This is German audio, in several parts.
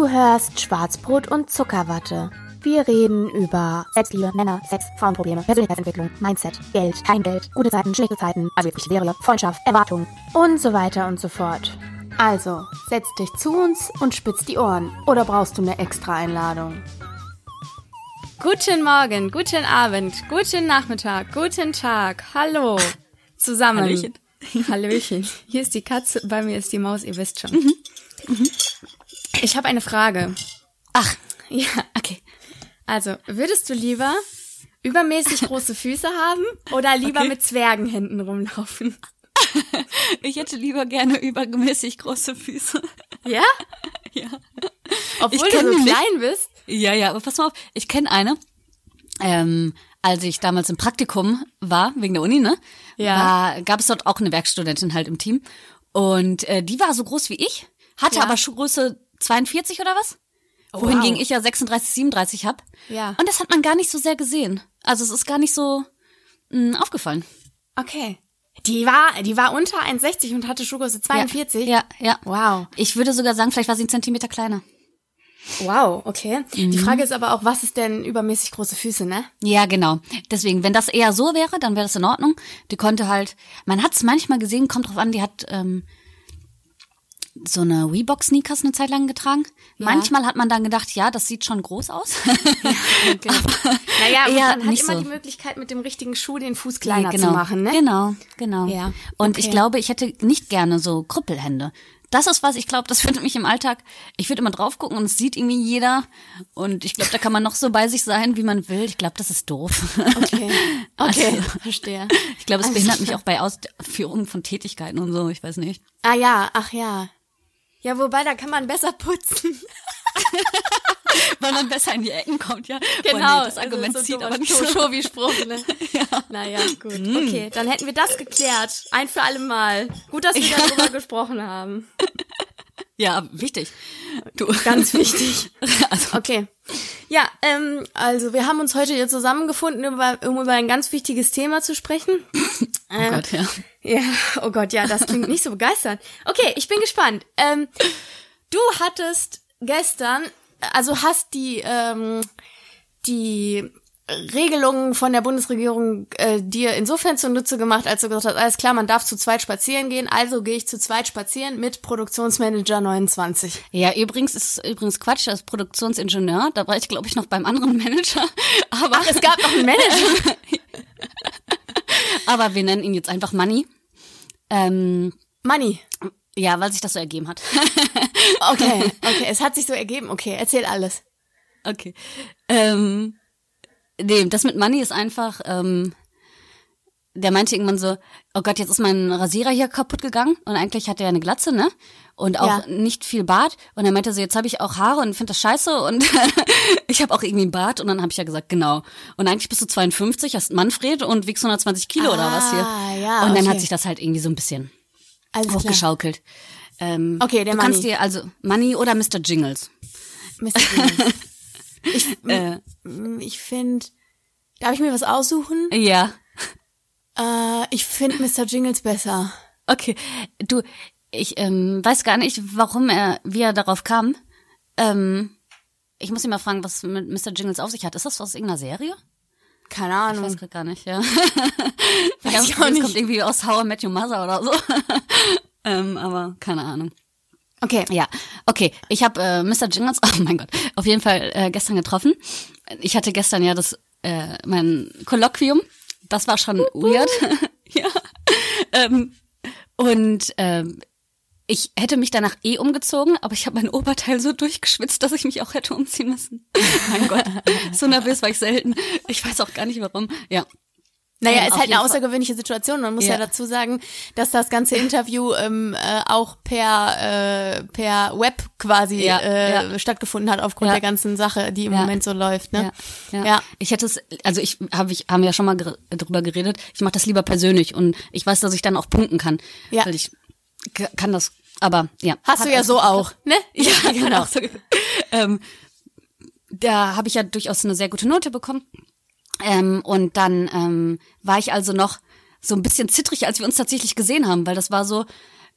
Du hörst Schwarzbrot und Zuckerwatte. Wir reden über Selbstliebe, Männer, Sex, Frauenprobleme, Persönlichkeitsentwicklung, Mindset, Geld, kein Geld, gute Zeiten, schlechte Zeiten, also wirklich Serie, Freundschaft, Erwartungen und so weiter und so fort. Also, setz dich zu uns und spitz die Ohren. Oder brauchst du eine extra Einladung? Guten Morgen, guten Abend, guten Nachmittag, guten Tag. Hallo zusammen. Hallöchen. Hallöchen. Hier ist die Katze, bei mir ist die Maus, ihr wisst schon. Ich habe eine Frage. Ach, Ja, okay. Also, würdest du lieber übermäßig große Füße haben oder lieber Okay. mit Zwergenhänden rumlaufen? ich hätte lieber gerne übermäßig große Füße. Ja? ja. Obwohl Ich du so klein bist? Ja, ja, aber pass mal auf, ich kenne eine. Ähm, als ich damals im Praktikum war, wegen der Uni, ne? Ja. Gab es dort auch eine Werkstudentin halt im Team. Und äh, die war so groß wie ich, hatte Ja. aber Schuhgröße 42 oder was? Oh, Wohingegen wow. ich ja 36, 37 hab. Ja. Und das hat man gar nicht so sehr gesehen. Also es ist gar nicht so mh, aufgefallen. Okay. Die war, die war unter 1,60 und hatte Schuhgröße 42? Ja, ja. Wow. Ich würde sogar sagen, vielleicht war sie einen Zentimeter kleiner. Wow, okay. Die Mhm. Frage ist aber auch, was ist denn übermäßig große Füße, ne? Ja, genau. Deswegen, wenn das eher so wäre, dann wäre das in Ordnung. Die konnte halt, man hat es manchmal gesehen, kommt drauf an, die hat ähm, so eine Reebok-Sneakers eine Zeit lang getragen. Manchmal hat man dann gedacht, ja, das sieht schon groß aus. Okay. naja, aber man hat nicht immer so. die Möglichkeit, mit dem richtigen Schuh den Fuß kleiner genau. zu machen, ne? Genau, genau. Ja, Und okay. ich glaube, ich hätte nicht gerne so Krüppelhände. Das ist was, ich glaube, das würde mich im Alltag, ich würde immer drauf gucken und es sieht irgendwie jeder. Und ich glaube, da kann man noch so bei sich sein, wie man will. Ich glaube, das ist doof. Okay, okay, Also, verstehe. ich glaube, es Alles behindert mich auch bei Ausführungen von Tätigkeiten und so, ich weiß nicht. Ah ja, ach ja. Ja, wobei, da kann man besser putzen. Weil man besser in die Ecken kommt, ja. Genau, Boah, nee, das also Argument so zieht aber nicht so. Schovi-Spruch, ne? Naja, gut. Okay, dann hätten wir das geklärt. Ein für alle Mal. Gut, dass wir darüber gesprochen haben. Ja, wichtig. Du. Ganz wichtig. Also, Okay. Ja, ähm, also wir haben uns heute hier zusammengefunden, über, um über ein ganz wichtiges Thema zu sprechen. oh Gott, ja. Ja, oh Gott, ja, das klingt nicht so begeisternd. Okay, ich bin gespannt. Ähm, du hattest gestern, also hast die ähm, die Regelungen von der Bundesregierung äh, dir insofern zunutze gemacht, als du gesagt hast, alles klar, man darf zu zweit spazieren gehen, also gehe ich zu zweit spazieren mit Produktionsmanager 29. Ja, übrigens ist übrigens Quatsch, als Produktionsingenieur, da war ich glaube ich noch beim anderen Manager, aber Ach, es gab noch einen Manager. aber wir nennen ihn jetzt einfach Money. Ähm, Money. ja, weil sich das so ergeben hat. Okay, okay, es hat sich so ergeben. Okay, erzähl alles. okay. Ähm, nee, das mit Money ist einfach ähm, der meinte irgendwann so, oh Gott, jetzt ist mein Rasierer hier kaputt gegangen und eigentlich hat er eine Glatze, ne? Und auch Ja. nicht viel Bart. Und er meinte so, jetzt habe ich auch Haare und finde das scheiße und ich habe auch irgendwie einen Bart. Und dann habe ich ja gesagt, genau. Und eigentlich bist du 52, hast Manfred und wiegst 120 Kilo oder was hier. Ah, ja, und dann okay. hat sich das halt irgendwie so ein bisschen Alles hochgeschaukelt. Ähm, Okay, der du kannst Money. dir also Money oder Mr. Jingles. Mr. Jingles. Ich, Äh, ich finde, darf ich mir was aussuchen? ja. Äh, ich finde Mr. Jingles besser. Okay, du, ich ähm, weiß gar nicht, warum er, wie er darauf kam. Ähm, ich muss ihn mal fragen, was mit Mr. Jingles auf sich hat. Ist das aus irgendeiner Serie? Keine Ich Ahnung. weiß grad gar nicht, ja. Weiß ja ich auch nicht. kommt irgendwie aus How I Met Your Mother oder so. ähm, aber keine Ahnung. Okay. Ja, okay. Ich habe äh, Mr. Jingles, oh mein Gott, auf jeden Fall äh, gestern getroffen. Ich hatte gestern ja das äh, mein Kolloquium. Das war schon weird. ja. Ähm, und ähm, ich hätte mich danach eh umgezogen, aber ich habe mein Oberteil so durchgeschwitzt, dass ich mich auch hätte umziehen müssen. mein Gott, so nervös war ich selten. Ich weiß auch gar nicht warum. Ja. Naja, Ähm, ist halt eine außergewöhnliche Situation. Man muss ja, Ja. dazu sagen, dass das ganze Interview ähm, äh, auch per äh, per Web quasi Ja, äh, ja. stattgefunden hat aufgrund Ja. der ganzen Sache, die im Ja. Moment so läuft. Ne? Ja, ja. Ja. Ich hätte es, also ich habe ich haben ja schon mal drüber geredet. Ich mache das lieber persönlich und ich weiß, dass ich dann auch punkten kann, Ja. weil ich kann das. Aber ja, Hast du ja so auch, ne? Ja, Ja, genau. ähm, da habe ich ja durchaus eine sehr gute Note bekommen. Ähm, und dann ähm, war ich also noch so ein bisschen zittrig, als wir uns tatsächlich gesehen haben, weil das war so,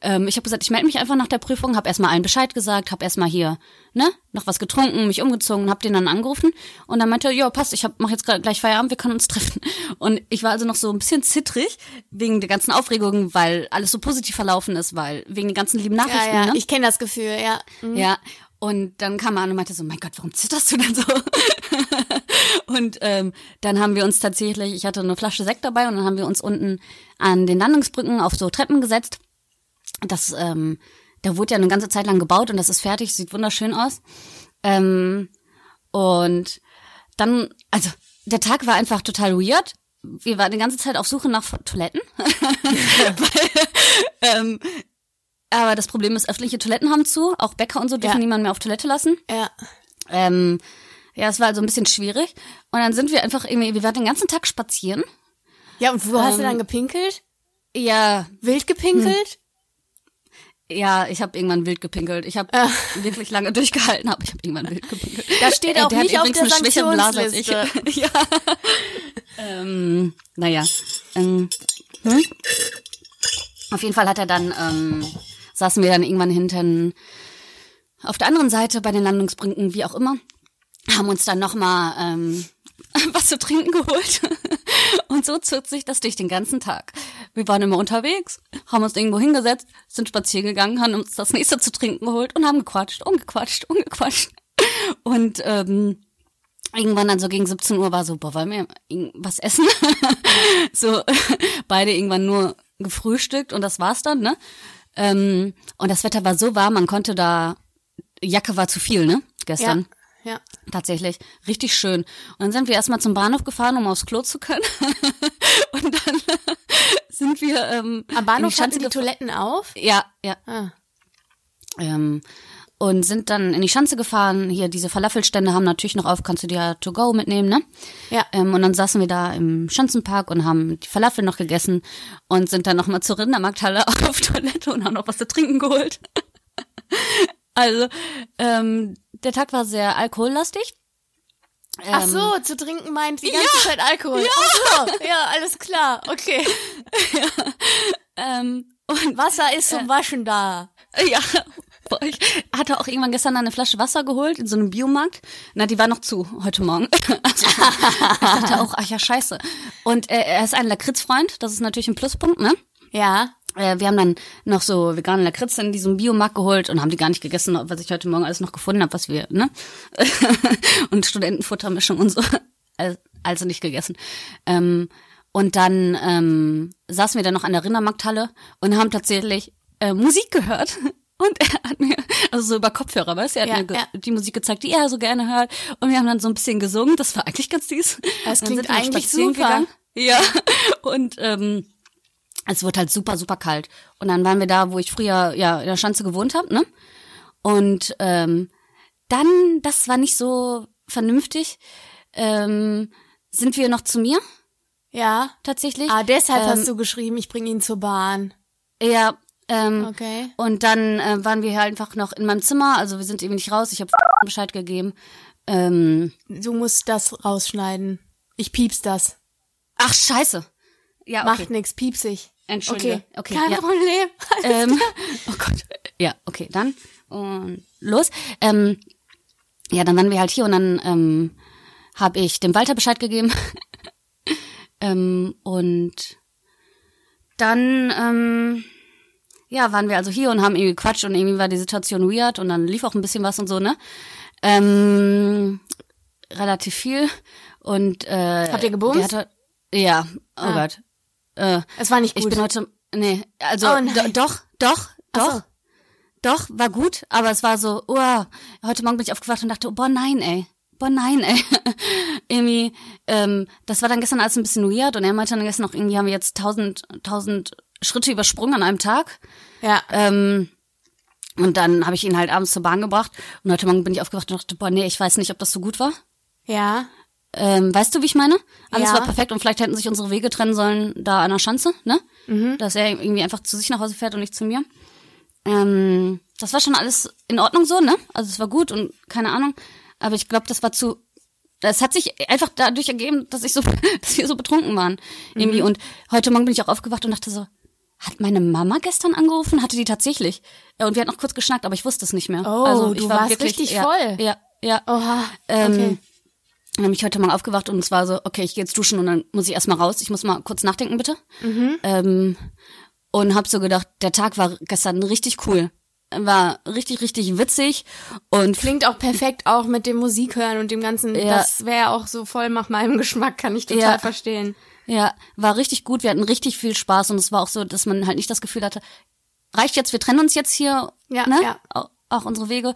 ähm, ich habe gesagt, ich melde mich einfach nach der Prüfung, habe erstmal allen Bescheid gesagt, habe erstmal hier, ne, noch was getrunken, mich umgezogen, habe den dann angerufen und dann meinte er, ja, passt, ich hab, mach jetzt gleich Feierabend, wir können uns treffen. Und ich war also noch so ein bisschen zittrig wegen der ganzen Aufregung, weil alles so positiv verlaufen ist, weil wegen den ganzen lieben Nachrichten, Ja, ja, ne? ich kenne das Gefühl, ja. Mhm. Ja, und dann kam er an und meinte so, mein Gott, warum zitterst du denn so? und ähm, dann haben wir uns tatsächlich, ich hatte eine Flasche Sekt dabei und dann haben wir uns unten an den Landungsbrücken auf so Treppen gesetzt. Das, ähm, da wurde ja eine ganze Zeit lang gebaut und das ist fertig, sieht wunderschön aus. Ähm, und dann, also der Tag war einfach total weird. Wir waren die ganze Zeit auf Suche nach Toiletten. Weil, ähm, aber das Problem ist, öffentliche Toiletten haben zu. Auch Bäcker und so dürfen Ja. niemanden mehr auf Toilette lassen. Ja. Ähm, ja, es war also ein bisschen schwierig. Und dann sind wir einfach irgendwie, wir waren den ganzen Tag spazieren. Ja, und wo hast du Ähm, dann gepinkelt? Ja, Wild gepinkelt? ja, ich habe irgendwann wild gepinkelt. Ich habe wirklich lange durchgehalten, aber ich habe irgendwann wild gepinkelt. Da steht Äh, auch der hat nicht auf übrigens der eine Blase als ich. Sanktionsliste. ja. ähm, naja. Ähm, hm? Auf jeden Fall hat er dann, ähm, saßen wir dann irgendwann hinten auf der anderen Seite bei den Landungsbrücken, wie auch immer, haben uns dann nochmal ähm, was zu trinken geholt. Und so zog sich das durch den ganzen Tag. Wir waren immer unterwegs, haben uns irgendwo hingesetzt, sind spazieren gegangen, haben uns das nächste zu trinken geholt und haben gequatscht, umgequatscht, umgequatscht. Und ähm, irgendwann dann so gegen 17 Uhr war so, boah, wollen wir was essen? so beide irgendwann nur gefrühstückt und das war's dann, ne? Ähm, und das Wetter war so warm, man konnte da, Jacke war zu viel, ne? Gestern. Ja. Tatsächlich. Richtig schön. Und dann sind wir erstmal zum Bahnhof gefahren, um aufs Klo zu können. und dann sind wir ähm, Am Bahnhof hatten die. Toiletten auf? Ja, ja. Ah. Ähm, und sind dann in die Schanze gefahren. Hier, diese Falafelstände haben natürlich noch auf, kannst du dir ja to go mitnehmen, ne? Ja. Ähm, und dann saßen wir da im Schanzenpark und haben die Falafel noch gegessen und sind dann nochmal zur Rindermarkthalle auf Toilette und haben noch was zu trinken geholt. also, ähm, der Tag war sehr alkohollastig. Ach Ähm, so, zu trinken meint die ganze Zeit Alkohol. Ja. Ach so, ja, alles klar, okay. Ähm, und Wasser ist zum Waschen da. Ja, ich hatte auch irgendwann gestern eine Flasche Wasser geholt in so einem Biomarkt. Na, die war noch zu heute Morgen. Also, ich dachte auch, ach ja, scheiße. Und äh, er ist ein Lakritzfreund, das ist natürlich ein Pluspunkt, ne? Ja. Äh, wir haben dann noch so vegane Lakritz in diesem Biomarkt geholt und haben die gar nicht gegessen, was ich heute Morgen alles noch gefunden habe, was wir, ne? und Studentenfuttermischung und so. Also, also nicht gegessen. Ähm, und dann ähm, saßen wir dann noch an der Rindermarkthalle und haben tatsächlich äh, Musik gehört. Und er hat mir, also so über Kopfhörer, weißt du, er hat Ja, mir ja. die Musik gezeigt, die er so gerne hört. Und wir haben dann so ein bisschen gesungen. Das war eigentlich ganz süß. Das klingt eigentlich super. Gegangen. Ja. Und ähm, es wurde halt super, super kalt. Und dann waren wir da, wo ich früher ja in der Schanze gewohnt habe, ne? Und ähm, dann, das war nicht so vernünftig, ähm, sind wir noch zu mir Ja. tatsächlich. Ah, deshalb Ähm, hast du geschrieben, ich bringe ihn zur Bahn. Ja, ähm, Okay. und dann äh, waren wir halt einfach noch in meinem Zimmer, also wir sind eben nicht raus, ich habe Bescheid gegeben. Ähm, Du musst das rausschneiden. Ich pieps das. ach, scheiße. Ja, Macht okay. nix, piepsig. Ah, Entschuldige. Okay, Okay, kein ja. Problem. ähm, oh Gott. Ja, okay, dann und los. Ähm, ja, dann waren wir halt hier und dann ähm, habe ich dem Walter Bescheid gegeben. ähm, und dann ähm, ja, waren wir also hier und haben irgendwie Quatsch und irgendwie war die Situation weird und dann lief auch ein bisschen was und so, ne? Ähm, relativ viel. Und äh, Habt ihr gebumst? Hatte, ja, oh Ah. Gott. Äh, Es war nicht ich gut. bin heute, nee, also Oh do, doch, doch, doch, so. doch, war gut, aber es war so, oh, heute Morgen bin ich aufgewacht und dachte, oh, boah, nein, ey, boah, nein, ey. irgendwie, ähm, das war dann gestern alles ein bisschen weird und er meinte dann gestern noch, irgendwie haben wir jetzt tausend, tausend Schritte übersprungen an einem Tag. ja. Ähm, und dann habe ich ihn halt abends zur Bahn gebracht und heute Morgen bin ich aufgewacht und dachte, boah, nee, ich weiß nicht, ob das so gut war. ja. Ähm, weißt du, wie ich meine? Alles Ja. war perfekt und vielleicht hätten sich unsere Wege trennen sollen da an der Schanze, ne? Mhm. Dass er irgendwie einfach zu sich nach Hause fährt und nicht zu mir. Ähm, das war schon alles in Ordnung so, ne? Also es war gut und keine Ahnung. Aber ich glaube, das war zu. Das hat sich einfach dadurch ergeben, dass ich so, dass wir so betrunken waren. Irgendwie. Mhm. Und heute Morgen bin ich auch aufgewacht und dachte so, hat meine Mama gestern angerufen? Hatte die tatsächlich. Ja, Und wir hatten noch kurz geschnackt, aber ich wusste es nicht mehr. Oh, also ich du war warst wirklich, richtig ja, voll. Ja, ja. Oha, Ähm, okay. Dann bin ich heute Morgen aufgewacht und es war so, okay, ich gehe jetzt duschen und dann muss ich erstmal raus. Ich muss mal kurz nachdenken, bitte. Mhm. Ähm, und hab so gedacht, der Tag war gestern richtig cool. War richtig, richtig witzig und Klingt auch perfekt, auch mit dem Musik hören und dem ganzen, Ja. das wäre auch so voll nach meinem Geschmack, kann ich total Ja. verstehen. Ja, war richtig gut. Wir hatten richtig viel Spaß und es war auch so, dass man halt nicht das Gefühl hatte, reicht jetzt, wir trennen uns jetzt hier, Ja, ne? ja. Auch, auch unsere Wege.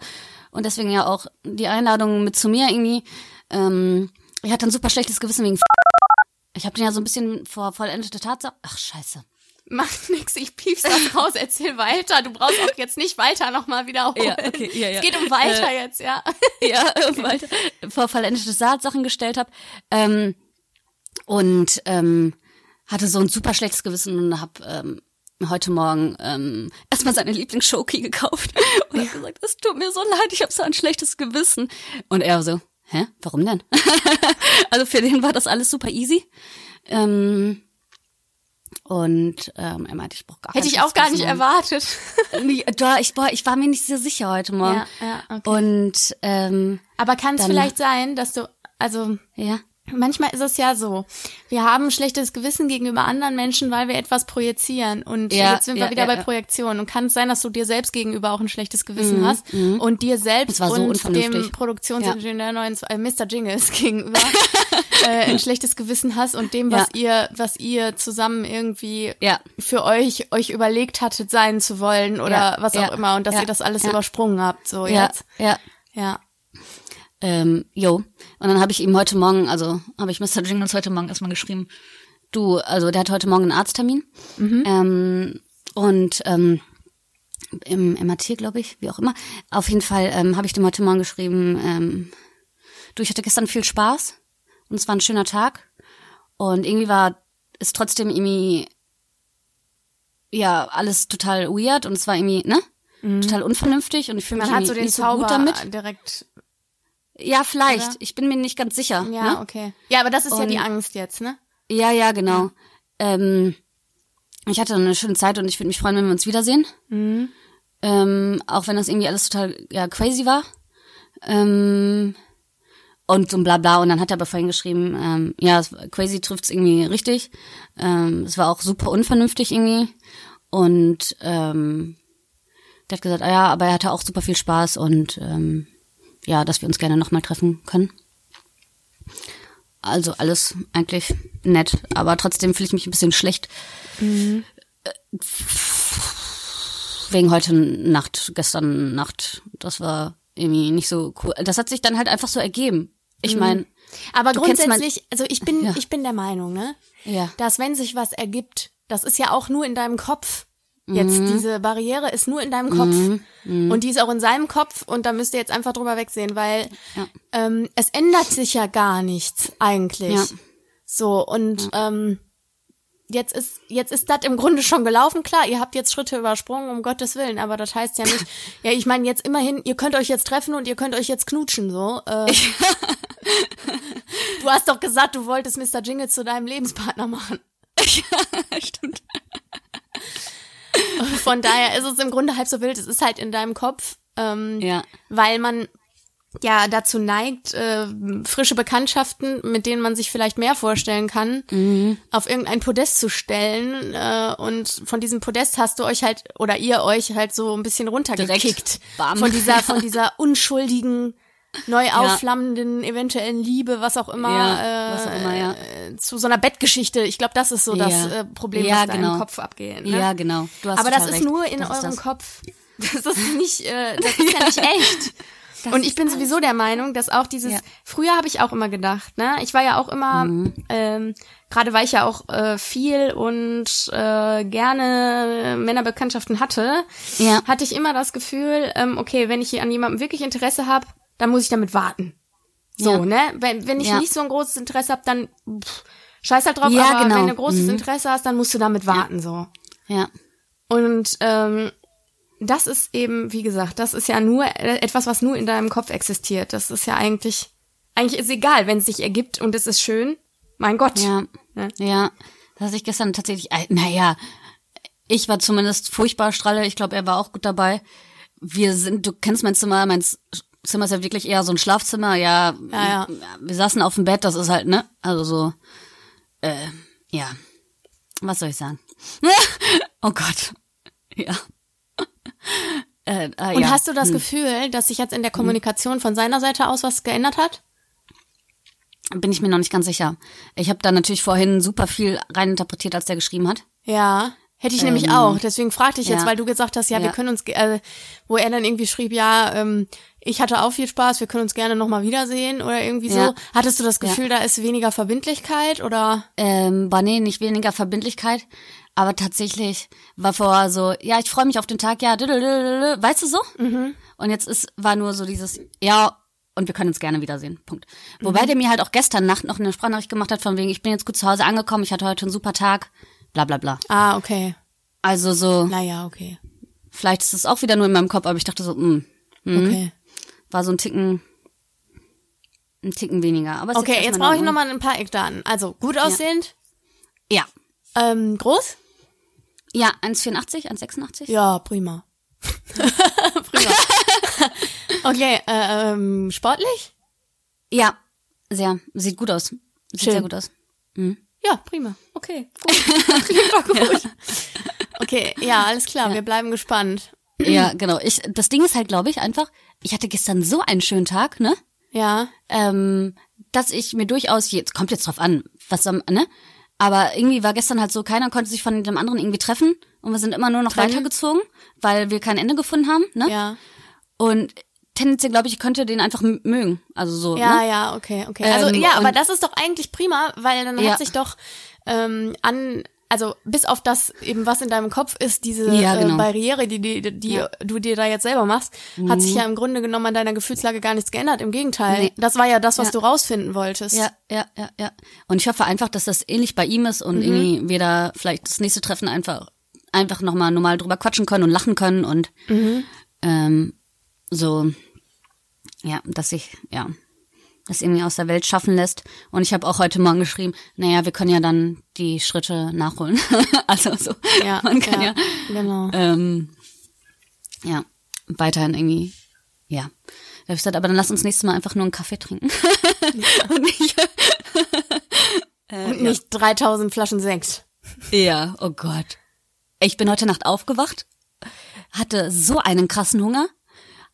Und deswegen ja auch die Einladung mit zu mir irgendwie. Ähm, ich hatte ein super schlechtes Gewissen wegen ich habe den ja so ein bisschen vor vollendete Tatsache. Ach, scheiße. Macht nix, ich pief's das raus, erzähl weiter. Du brauchst auch jetzt nicht weiter nochmal wiederholen. Ja, okay, ja, ja. Es geht um weiter jetzt, ja. ja, weil vor vollendete Sachen gestellt habe. Ähm, und ähm, hatte so ein super schlechtes Gewissen und habe ähm, heute Morgen ähm, erstmal seine Lieblingsshoki gekauft und hab gesagt, es tut mir so leid, ich habe so ein schlechtes Gewissen. Und er so, hä, warum denn? also für den war das alles super easy. Ähm, und ähm, er meinte, ich brauche gar Hätte ich auch gar nicht Gewissen erwartet. da, ich, war, ich war mir nicht so sicher heute Morgen. Ja, ja, okay. Und ähm, Aber kann es vielleicht sein, dass du, also ja. Manchmal ist es ja so, wir haben ein schlechtes Gewissen gegenüber anderen Menschen, weil wir etwas projizieren. Und Ja, jetzt sind wir ja, wieder ja, bei. Projektion. Und kann es sein, dass du dir selbst gegenüber auch ein schlechtes Gewissen hast und dir selbst so und dem Produktionsingenieur neuen äh, Mr. Jingles gegenüber äh, ein schlechtes Gewissen hast und dem, was ihr, was ihr zusammen irgendwie Ja. für euch euch überlegt hattet, sein zu wollen oder was auch immer und dass ihr das alles übersprungen habt. So Ja, jetzt. ja. Ja. Ähm, jo. Und dann habe ich ihm heute Morgen, also habe ich Mr. Jingles heute Morgen erstmal geschrieben, du, also der hat heute Morgen einen Arzttermin. Ähm, und ähm, im MRT, glaube ich, wie auch immer. Auf jeden Fall ähm, habe ich dem heute Morgen geschrieben, ähm, du, ich hatte gestern viel Spaß und es war ein schöner Tag. Und irgendwie war es trotzdem irgendwie ja alles total weird und es war irgendwie, ne? Total unvernünftig und ich fühle mich Man hat so den nicht so Zauber gut damit. direkt. Ja, vielleicht. Oder? Ich bin mir nicht ganz sicher. Ja, ne? okay. Ja, aber das ist ja Und- die Angst jetzt, ne? Ja, ja, genau. Ähm, ich hatte eine schöne Zeit und ich würde mich freuen, wenn wir uns wiedersehen. Mhm. Ähm, auch wenn das irgendwie alles total ja, crazy war. Ähm, und so ein Blabla. Und dann hat er aber vorhin geschrieben, ähm, ja, crazy trifft's irgendwie richtig. Ähm, es war auch super unvernünftig irgendwie. Und ähm, der hat gesagt, ah ja, aber er hatte auch super viel Spaß und ähm, ja, dass wir uns gerne nochmal treffen können. Also alles eigentlich nett, aber trotzdem fühle ich mich ein bisschen schlecht. Äh, Wegen heute Nacht, gestern Nacht. Das war irgendwie nicht so cool. Das hat sich dann halt einfach so ergeben. Ich meine, Aber grundsätzlich, also ich bin, Ja. ich bin der Meinung, ne? Ja. Dass wenn sich was ergibt, das ist ja auch nur in deinem Kopf. Jetzt, Mhm. diese Barriere ist nur in deinem Kopf. Und die ist auch in seinem Kopf und da müsst ihr jetzt einfach drüber wegsehen, weil Ja. ähm, es ändert sich ja gar nichts eigentlich. Ja. So, und ähm, jetzt ist, jetzt ist das im Grunde schon gelaufen. Klar, ihr habt jetzt Schritte übersprungen, um Gottes Willen, aber das heißt ja nicht, ja, ich meine jetzt immerhin, ihr könnt euch jetzt treffen und ihr könnt euch jetzt knutschen, so. Äh, du hast doch gesagt, du wolltest Mr. Jingle zu deinem Lebenspartner machen. stimmt. Von daher ist es im Grunde halb so wild. Es ist halt in deinem Kopf, ähm, Ja. weil man ja dazu neigt, äh, frische Bekanntschaften, mit denen man sich vielleicht mehr vorstellen kann, Mhm. auf irgendein Podest zu stellen. Äh, und von diesem Podest hast du euch halt, oder ihr euch halt so ein bisschen runtergekickt. Von dieser, von dieser unschuldigen, neu aufflammenden, eventuellen Liebe, was auch immer, Ja, äh, was auch immer, ja. äh, zu so einer Bettgeschichte. Ich glaube, das ist so das Ja. äh, Problem, Ja, was da genau. im Kopf abgeht. Ne? Ja, genau. Aber das ist nur in Das eurem das. Kopf. Das ist nicht, äh, das ist ja nicht echt. Und ich bin sowieso der Meinung, dass auch dieses, Ja. früher habe ich auch immer gedacht, ne? Ich war ja auch immer, Mhm. ähm, gerade weil ich ja auch äh, viel und äh, gerne Männerbekanntschaften hatte, Ja. hatte ich immer das Gefühl, ähm, okay, wenn ich hier an jemandem wirklich Interesse habe, dann muss ich damit warten. So, Ja. ne? Wenn, wenn ich Ja. nicht so ein großes Interesse habe, dann pff, scheiß halt drauf, Ja, aber genau. wenn du großes Mhm. Interesse hast, dann musst du damit warten, so. Ja. Und ähm, das ist eben, wie gesagt, das ist ja nur etwas, was nur in deinem Kopf existiert. Das ist ja eigentlich, eigentlich ist egal, wenn es sich ergibt und es ist schön. Mein Gott. Ja. Ne? Ja. Das hatte ich gestern tatsächlich, äh, naja, ich war zumindest furchtbar stralle. Ich glaube, er war auch gut dabei. Wir sind, du kennst mein Zimmer, mein Zimmer ist ja wirklich eher so ein Schlafzimmer. Ja, Ja, ja. wir saßen auf dem Bett, das ist halt, ne? Also so, äh, ja. Was soll ich sagen? oh Gott. Ja. Äh, äh, Und ja. hast du das Gefühl, dass sich jetzt in der Kommunikation von seiner Seite aus was geändert hat? Bin ich mir noch nicht ganz sicher. Ich habe da natürlich vorhin super viel reininterpretiert, als der geschrieben hat. Ja. Hätte ich nämlich auch. Deswegen fragte ich jetzt, Ähm, ja. weil du gesagt hast, ja, wir Ja. können uns, äh, wo er dann irgendwie schrieb, ja, ähm, ich hatte auch viel Spaß, wir können uns gerne nochmal wiedersehen oder irgendwie so. Ja. Hattest du das Gefühl, da ist weniger Verbindlichkeit oder? Ähm, war nee, nicht weniger Verbindlichkeit, aber tatsächlich war vorher so, ja, ich freue mich auf den Tag, ja, weißt du so? Und jetzt ist, war nur so dieses, ja, und wir können uns gerne wiedersehen, Punkt. Wobei der mir halt auch gestern Nacht noch eine Sprachnachricht gemacht hat, von wegen, ich bin jetzt gut zu Hause angekommen, ich hatte heute einen super Tag, bla bla bla. Ah, okay. Also so, Naja, okay. vielleicht ist es auch wieder nur in meinem Kopf, aber ich dachte so, mh, Okay. war so ein Ticken, ein Ticken weniger. Aber es ist Okay, jetzt brauche ich Ordnung. nochmal ein paar Eckdaten. Also, gut aussehend, Ja. ähm, groß? Ja, 1,84, 1,86? Ja, prima. prima. okay, äh, ähm, sportlich? Ja, sehr. Sieht gut aus. Sieht Schön. sehr gut aus. Ja, prima. Okay, gut. Klingt doch gut. Okay, ja, alles klar, wir bleiben gespannt. Ja, genau. Ich, das Ding ist halt, glaube ich, einfach, ich hatte gestern so einen schönen Tag, ne? Ja, Ähm, dass ich mir durchaus, jetzt kommt jetzt drauf an, was am, ne? Aber irgendwie war gestern halt so, keiner konnte sich von dem anderen irgendwie treffen und wir sind immer nur noch Trennen? weitergezogen, weil wir kein Ende gefunden haben, ne? ja. Und tendenziell, glaube ich, ich könnte den einfach mögen. Also so, Ja, ne? ja, okay, okay. Also Ähm, ja, aber das ist doch eigentlich prima, weil dann Ja. hat sich doch ähm, an, also bis auf das eben, was in deinem Kopf ist, diese Ja, genau. äh, Barriere, die, die, die Ja. Mhm. du dir da jetzt selber machst, hat sich ja im Grunde genommen an deiner Gefühlslage gar nichts geändert. Im Gegenteil. Nee. Das war ja das, was Ja. du rausfinden wolltest. Ja, ja, ja, ja. Und ich hoffe einfach, dass das ähnlich bei ihm ist Mhm. und irgendwie wir da vielleicht das nächste Treffen einfach einfach nochmal normal drüber quatschen können und lachen können und Mhm. ähm, so, ja, dass sich, ja, das irgendwie aus der Welt schaffen lässt. Und ich habe auch heute Morgen geschrieben, naja, wir können ja dann die Schritte nachholen. also so, ja, man kann ja, Genau. ähm, ja, weiterhin irgendwie, ja. Da ich gesagt, aber dann lass uns nächstes Mal einfach nur einen Kaffee trinken. und nicht, Und nicht 3000 Flaschen Sekt. Ja, oh Gott. Ich bin heute Nacht aufgewacht, hatte so einen krassen Hunger,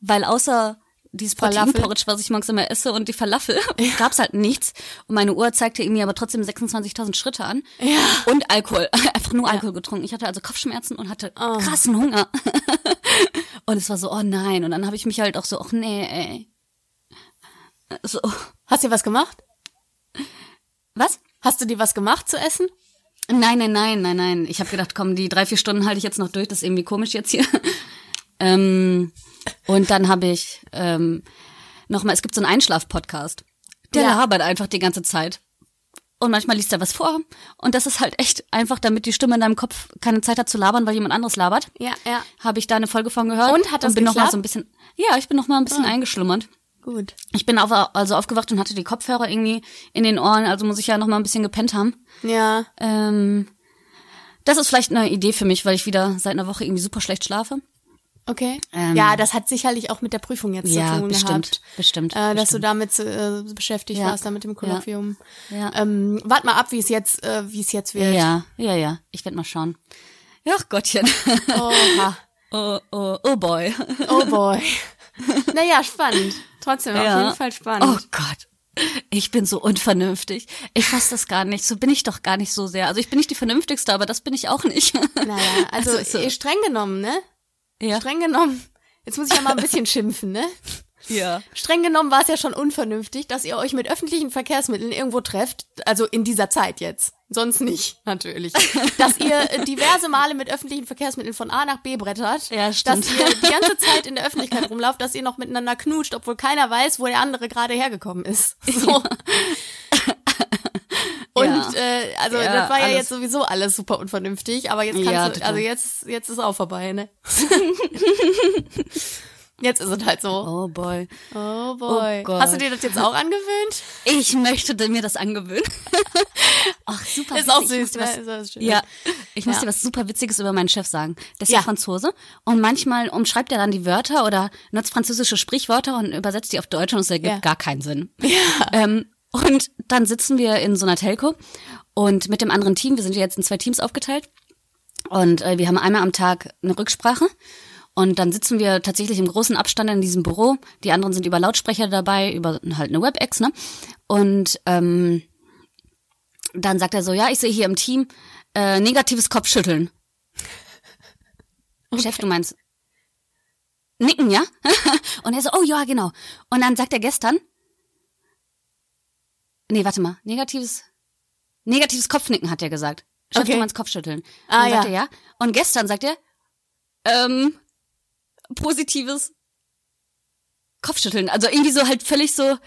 weil außer dieses. Proteinporridge, was ich morgens immer esse und die Falafel, gab's halt nichts. Und meine Uhr zeigte irgendwie aber trotzdem 26.000 Schritte an. Ja. Und Alkohol. Einfach nur Alkohol getrunken. Ich hatte also Kopfschmerzen und hatte Oh. krassen Hunger. und es war so, oh nein. Und dann habe ich mich halt auch so, ach nee, ey. So, Hast du was gemacht? was? Hast du dir was gemacht zu essen? Nein, nein, nein, nein, nein. Ich habe gedacht, komm, die drei, vier Stunden halte ich jetzt noch durch. Das ist irgendwie komisch jetzt hier. ähm, und dann habe ich ähm, nochmal, es gibt so einen Einschlaf-Podcast. Der Ja. labert einfach die ganze Zeit. Und manchmal liest er was vor. Und das ist halt echt einfach, damit die Stimme in deinem Kopf keine Zeit hat zu labern, weil jemand anderes labert. Ja, ja. Habe ich da eine Folge von gehört. Und, hat das und bin noch mal geklappt? so ein bisschen, ja, ich bin noch mal ein bisschen eingeschlummert. Gut. Ich bin auf, also aufgewacht und hatte die Kopfhörer irgendwie in den Ohren, also muss ich ja noch mal ein bisschen gepennt haben. Ja. Ähm, das ist vielleicht eine Idee für mich, weil ich wieder seit einer Woche irgendwie super schlecht schlafe. Okay. Ähm, ja, das hat sicherlich auch mit der Prüfung jetzt Ja, zu tun bestimmt, gehabt. bestimmt, Äh, dass bestimmt. du damit äh, beschäftigt Ja. warst, da mit dem Kolloquium. Ja. Ähm, wart mal ab, wie es jetzt, äh, wie es jetzt wird. Ja, ja, ja. Ich werde mal schauen. Ach Gottchen. Oha. oh, oh, oh boy. Oh boy. naja, spannend. Trotzdem, auf Ja. jeden Fall spannend. Oh Gott. Ich bin so unvernünftig. Ich fass das gar nicht. So bin ich doch gar nicht so sehr. Also ich bin nicht die Vernünftigste, aber das bin ich auch nicht. Naja, also, Also, so. eh, streng genommen, ne? Ja. Streng genommen. Jetzt muss ich ja mal ein bisschen schimpfen, ne? Ja. Streng genommen war es ja schon unvernünftig, dass ihr euch mit öffentlichen Verkehrsmitteln irgendwo trefft, also in dieser Zeit jetzt. Sonst nicht, natürlich. Dass ihr diverse Male mit öffentlichen Verkehrsmitteln von A nach B brettert. Ja, stimmt. Dass ihr die ganze Zeit in der Öffentlichkeit rumlauft, dass ihr noch miteinander knutscht, obwohl keiner weiß, wo der andere gerade hergekommen ist. So. Ja. also Ja, das war ja jetzt sowieso alles super unvernünftig, aber jetzt kannst Ja, du, also jetzt, jetzt ist auch vorbei, ne? jetzt ist es halt so. Oh boy. Oh boy. Oh Gott. Hast du dir das jetzt auch angewöhnt? Ich möchte mir das angewöhnen. Ach, super. Ist auch witzig. Ich süß, ne? Ist auch schön. Ja, ich muss Ja. dir was super Witziges über meinen Chef sagen. Der ist Ja. ja Franzose und manchmal umschreibt er dann die Wörter oder nutzt französische Sprichwörter und übersetzt die auf Deutsch und es ergibt Ja. gar keinen Sinn. Ähm, und dann sitzen wir in so einer Telco und mit dem anderen Team, wir sind ja jetzt in zwei Teams aufgeteilt und äh, wir haben einmal am Tag eine Rücksprache und dann sitzen wir tatsächlich im großen Abstand in diesem Büro. Die anderen sind über Lautsprecher dabei, über halt eine WebEx, ne? Und ähm, dann sagt er so, ja, ich sehe hier im Team äh, negatives Kopfschütteln. Chef, du meinst nicken, ja? Und er so, oh ja, genau. Und dann sagt er gestern, nee, warte mal, negatives, negatives Kopfnicken hat er gesagt. Chef, Okay. du meinst Kopfschütteln. Und Ah, dann sagt ja. er ja. Und gestern sagt er, ähm, positives Kopfschütteln. Also irgendwie so halt völlig so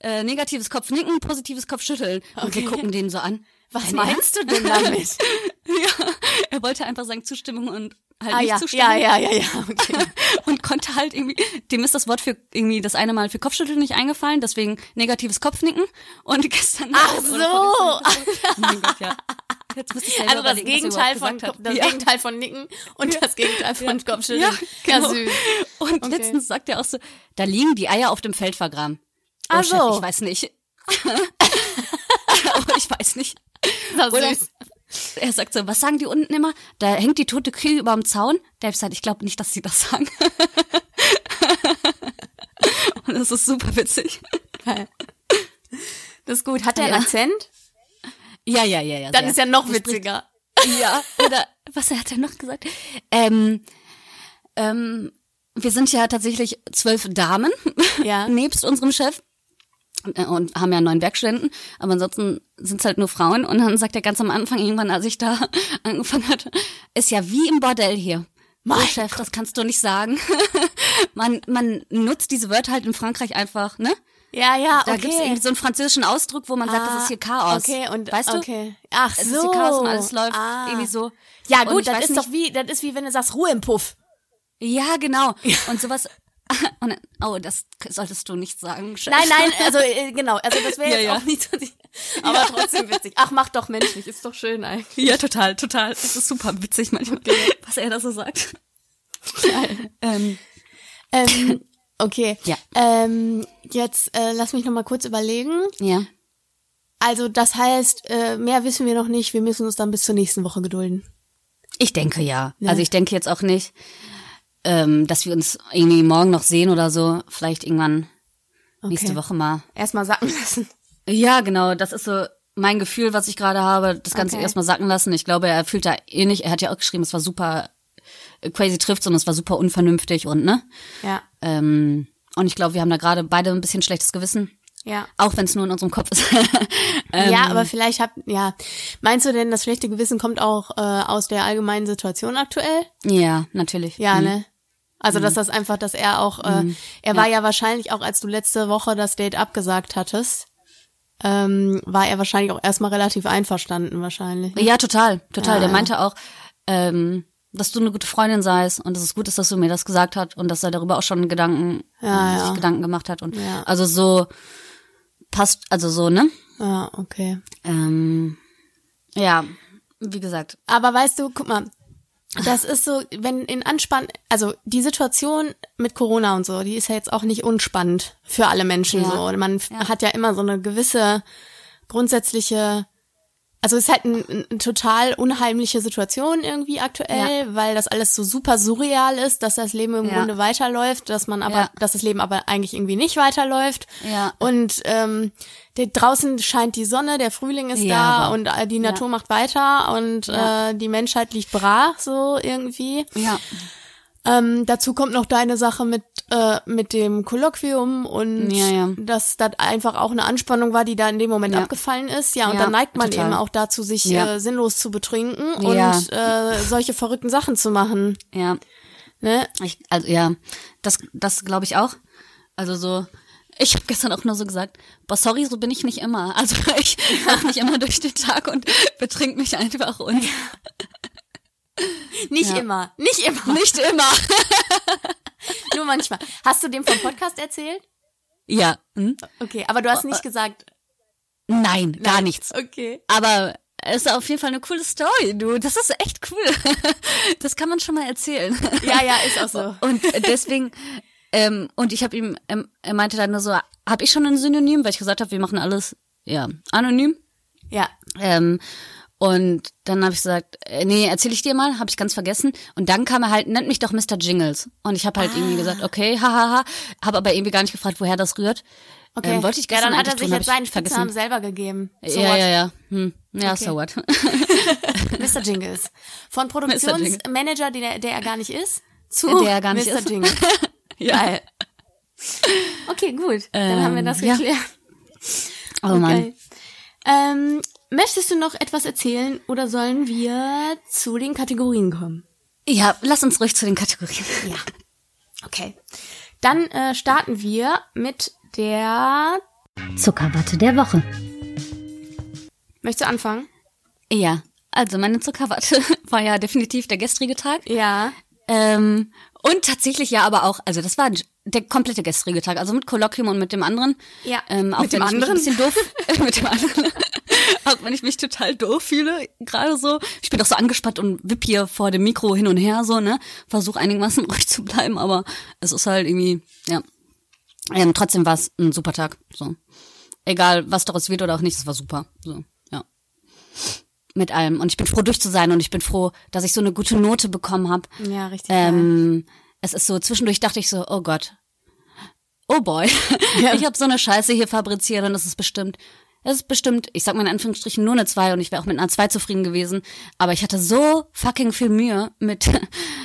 äh, negatives Kopfnicken, positives Kopfschütteln. Und wir Okay. gucken den so an. Was meinst du denn damit? ja, er wollte einfach sagen Zustimmung und halt ah nicht ja, Zustimmung. ja, ja, ja, ja, okay. Und konnte halt irgendwie, dem ist das Wort für irgendwie das eine Mal für Kopfschütteln nicht eingefallen, deswegen negatives Kopfnicken. Und gestern. Ach so. Oh mein Gott, ja. Jetzt muss ich selber Also das Gegenteil von hat. das ja. Gegenteil von Nicken und das Gegenteil von Kopfschütteln. Ja, Ja, genau. süß. Und Okay. letztens sagt er auch so, da liegen die Eier auf dem Feld vergraben. Oh, Ach Chef, so. ich weiß nicht. Aber ich weiß nicht. Das Oder ist süß. Er sagt so, was sagen die unten immer? Da hängt die tote Kühe überm Zaun. Der hat gesagt, ich glaube nicht, dass sie das sagen. Und das ist super witzig. Das ist gut. Hat der einen Ja. Akzent? Ja, ja, ja, ja. Dann sehr. ist ja noch witziger. Ja, oder was hat er noch gesagt? Ähm, ähm, wir sind ja tatsächlich zwölf Damen, Ja. nebst unserem Chef. Äh, Und haben ja neun Werkstudenten, aber ansonsten sind es halt nur Frauen. Und dann sagt er ganz am Anfang, irgendwann, als ich da angefangen hatte, ist ja wie im Bordell hier. Mein oh, Chef, das kannst du nicht sagen. man, man nutzt diese Wörter halt in Frankreich einfach, ne? Ja, ja, Da okay. gibt's irgendwie so einen französischen Ausdruck, wo man sagt, das ist hier Chaos. Okay, und weißt du? okay. Ach Es so. ist hier Chaos und alles läuft Ah. irgendwie so. Ja, gut, das ist doch wie, das ist wie wenn du sagst Ruhe im Puff. Ja, genau. Und sowas. Und, oh, das solltest du nicht sagen. Chef. Nein, nein, also äh, genau, also das wäre Ja, jetzt ja. auch nicht so, aber trotzdem witzig. Ach, mach doch menschlich, ist doch schön eigentlich. Ja, total, total. Es ist super witzig manchmal, was er da so sagt. ähm, Ähm, okay. Ja. Ähm, jetzt äh, lass mich noch mal kurz überlegen. ja. Also das heißt, äh, mehr wissen wir noch nicht. Wir müssen uns dann bis zur nächsten Woche gedulden. Ich denke ja. Ja. Also ich denke jetzt auch nicht, ähm, dass wir uns irgendwie morgen noch sehen oder so. Vielleicht irgendwann nächste Woche mal. Erstmal sacken lassen. Ja, genau. Das ist so mein Gefühl, was ich gerade habe. Das Ganze Okay. erstmal sacken lassen. Ich glaube, er fühlt da eh nicht. Er hat ja auch geschrieben, es war super äh, crazy trifft und es war super unvernünftig und ne. Ja, Ähm, und ich glaube, wir haben da gerade beide ein bisschen schlechtes Gewissen. ja. Auch wenn es nur in unserem Kopf ist. ähm, ja, aber vielleicht habt, ja. Meinst du denn, das schlechte Gewissen kommt auch äh, aus der allgemeinen Situation aktuell? ja, natürlich. Ja, Mhm. ne? Also, dass das einfach, dass er auch, äh, er war ja wahrscheinlich auch, als du letzte Woche das Date abgesagt hattest, ähm, war er wahrscheinlich auch erstmal relativ einverstanden, wahrscheinlich. ne? Ja, total, total. Ja, Der ja. meinte auch, ähm, dass du eine gute Freundin seist und dass es gut ist, dass du mir das gesagt hast und dass er darüber auch schon Gedanken, Ja, äh, sich ja. Gedanken gemacht hat und Ja. also so passt, also so ne? Ja, okay. Ähm, ja, wie gesagt, Aber weißt du, guck mal, das ist so, wenn in Anspann, also die Situation mit Corona und so, die ist ja jetzt auch nicht unspannend für alle Menschen Ja. so. Man Ja. hat ja immer so eine gewisse grundsätzliche, also es ist halt ein, ein total unheimliche Situation irgendwie aktuell, weil das alles so super surreal ist, dass das Leben im Ja. Grunde weiterläuft, dass man aber, Ja. dass das Leben aber eigentlich irgendwie nicht weiterläuft. Ja. Und ähm, der, draußen scheint die Sonne, der Frühling ist Ja, da und äh, die Natur macht weiter und Ja. äh, die Menschheit liegt brach so irgendwie. ja, Ähm, dazu kommt noch deine Sache mit äh, mit dem Kolloquium und Ja, ja. dass das einfach auch eine Anspannung war, die da in dem Moment Ja. abgefallen ist. Ja, und dann neigt man total. eben auch dazu, sich äh, sinnlos zu betrinken und äh, solche verrückten Sachen zu machen. ja. Ne? Ich, also ja, das, das glaube ich auch. Also so, ich habe gestern auch nur so gesagt, boah, sorry, so bin ich nicht immer. Also ich mach mich immer durch den Tag und betrink mich einfach und Nicht Ja. immer, nicht immer, nicht immer. nur manchmal. Hast du dem vom Podcast erzählt? Ja, hm? Okay, aber du hast nicht gesagt, Nein, gar nichts. Okay. Aber es ist auf jeden Fall eine coole Story, du. Das ist echt cool. Das kann man schon mal erzählen. Ja, ja, ist auch so. Und deswegen, ähm, und ich habe ihm, ähm, er meinte dann nur so, habe ich schon ein Synonym, weil ich gesagt habe, wir machen alles, ja, anonym. Ja. Ähm, und dann habe ich gesagt, äh, nee, erzähl ich dir mal, habe ich ganz vergessen. Und dann kam er halt, nennt mich doch Mr. Jingles. Und ich habe halt Ah. irgendwie gesagt, okay, hahaha, habe aber irgendwie gar nicht gefragt, woher das rührt. Okay. Ähm, wollte ich ja, dann hat er sich tun, jetzt seinen Spitznamen selber gegeben. So ja, what? ja, ja, hm. ja, Okay. so what. Mr. Jingles. Von Produktionsmanager, der, der er gar nicht ist, zu Der er gar nicht Mr. ist. Jingles. Geil. Okay, gut. Dann haben wir das Ähm, ja. geklärt. Oh Mann. Okay. Ähm, möchtest du noch etwas erzählen oder sollen wir zu den Kategorien kommen? Ja, lass uns ruhig zu den Kategorien. Ja. Okay. Dann äh, starten wir mit der. Zuckerwatte der Woche. Möchtest du anfangen? Ja, also meine Zuckerwatte war ja definitiv der gestrige Tag. Ja. Ähm, und tatsächlich ja aber auch, also das war der komplette gestrige Tag, also mit Kolloquium und mit dem anderen. Ja, Ähm, auch mit dem anderen? Ein bisschen doof, mit dem anderen. auch wenn ich mich total doof fühle, gerade so. Ich bin doch so angespannt und wipp hier vor dem Mikro hin und her, so, ne. Versuche einigermaßen ruhig zu bleiben, aber es ist halt irgendwie, ja. Ähm, trotzdem war es ein super Tag, so. Egal, was daraus wird oder auch nicht, es war super, so, ja. Mit allem. Und ich bin froh, durch zu sein und ich bin froh, dass ich so eine gute Note bekommen habe. Ja, richtig. geil. Ähm, es ist so, zwischendurch dachte ich so, oh Gott. Oh boy. Ich habe so eine Scheiße hier fabriziert und es ist bestimmt, es ist bestimmt, ich sag mal in Anführungsstrichen nur eine 2 und ich wäre auch mit einer 2 zufrieden gewesen. Aber ich hatte so fucking viel Mühe mit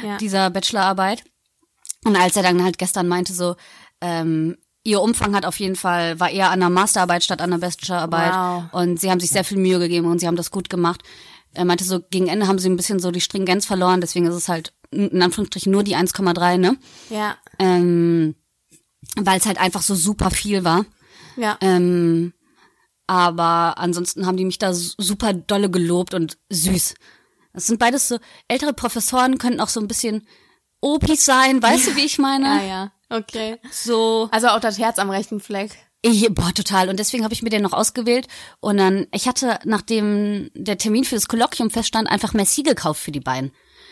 Ja. dieser Bachelorarbeit. Und als er dann halt gestern meinte so, ähm, ihr Umfang hat auf jeden Fall, war eher an der Masterarbeit statt an der Bachelorarbeit. Wow. Und sie haben sich sehr viel Mühe gegeben und sie haben das gut gemacht. Er meinte so, gegen Ende haben sie ein bisschen so die Stringenz verloren, deswegen ist es halt in Anführungsstrichen nur die 1,3, ne? ja. Ähm, weil es halt einfach so super viel war. Ja. Ähm, aber ansonsten haben die mich da su- super dolle gelobt und süß. Das sind beides so, ältere Professoren könnten auch so ein bisschen Opis sein, weißt du, wie ich meine? ja, ja. Okay. So, Also auch das Herz am rechten Fleck. ich, boah, total. Und deswegen habe ich mir den noch ausgewählt. Und dann, ich hatte, nachdem der Termin für das Kolloquium feststand, einfach Messi gekauft für die beiden.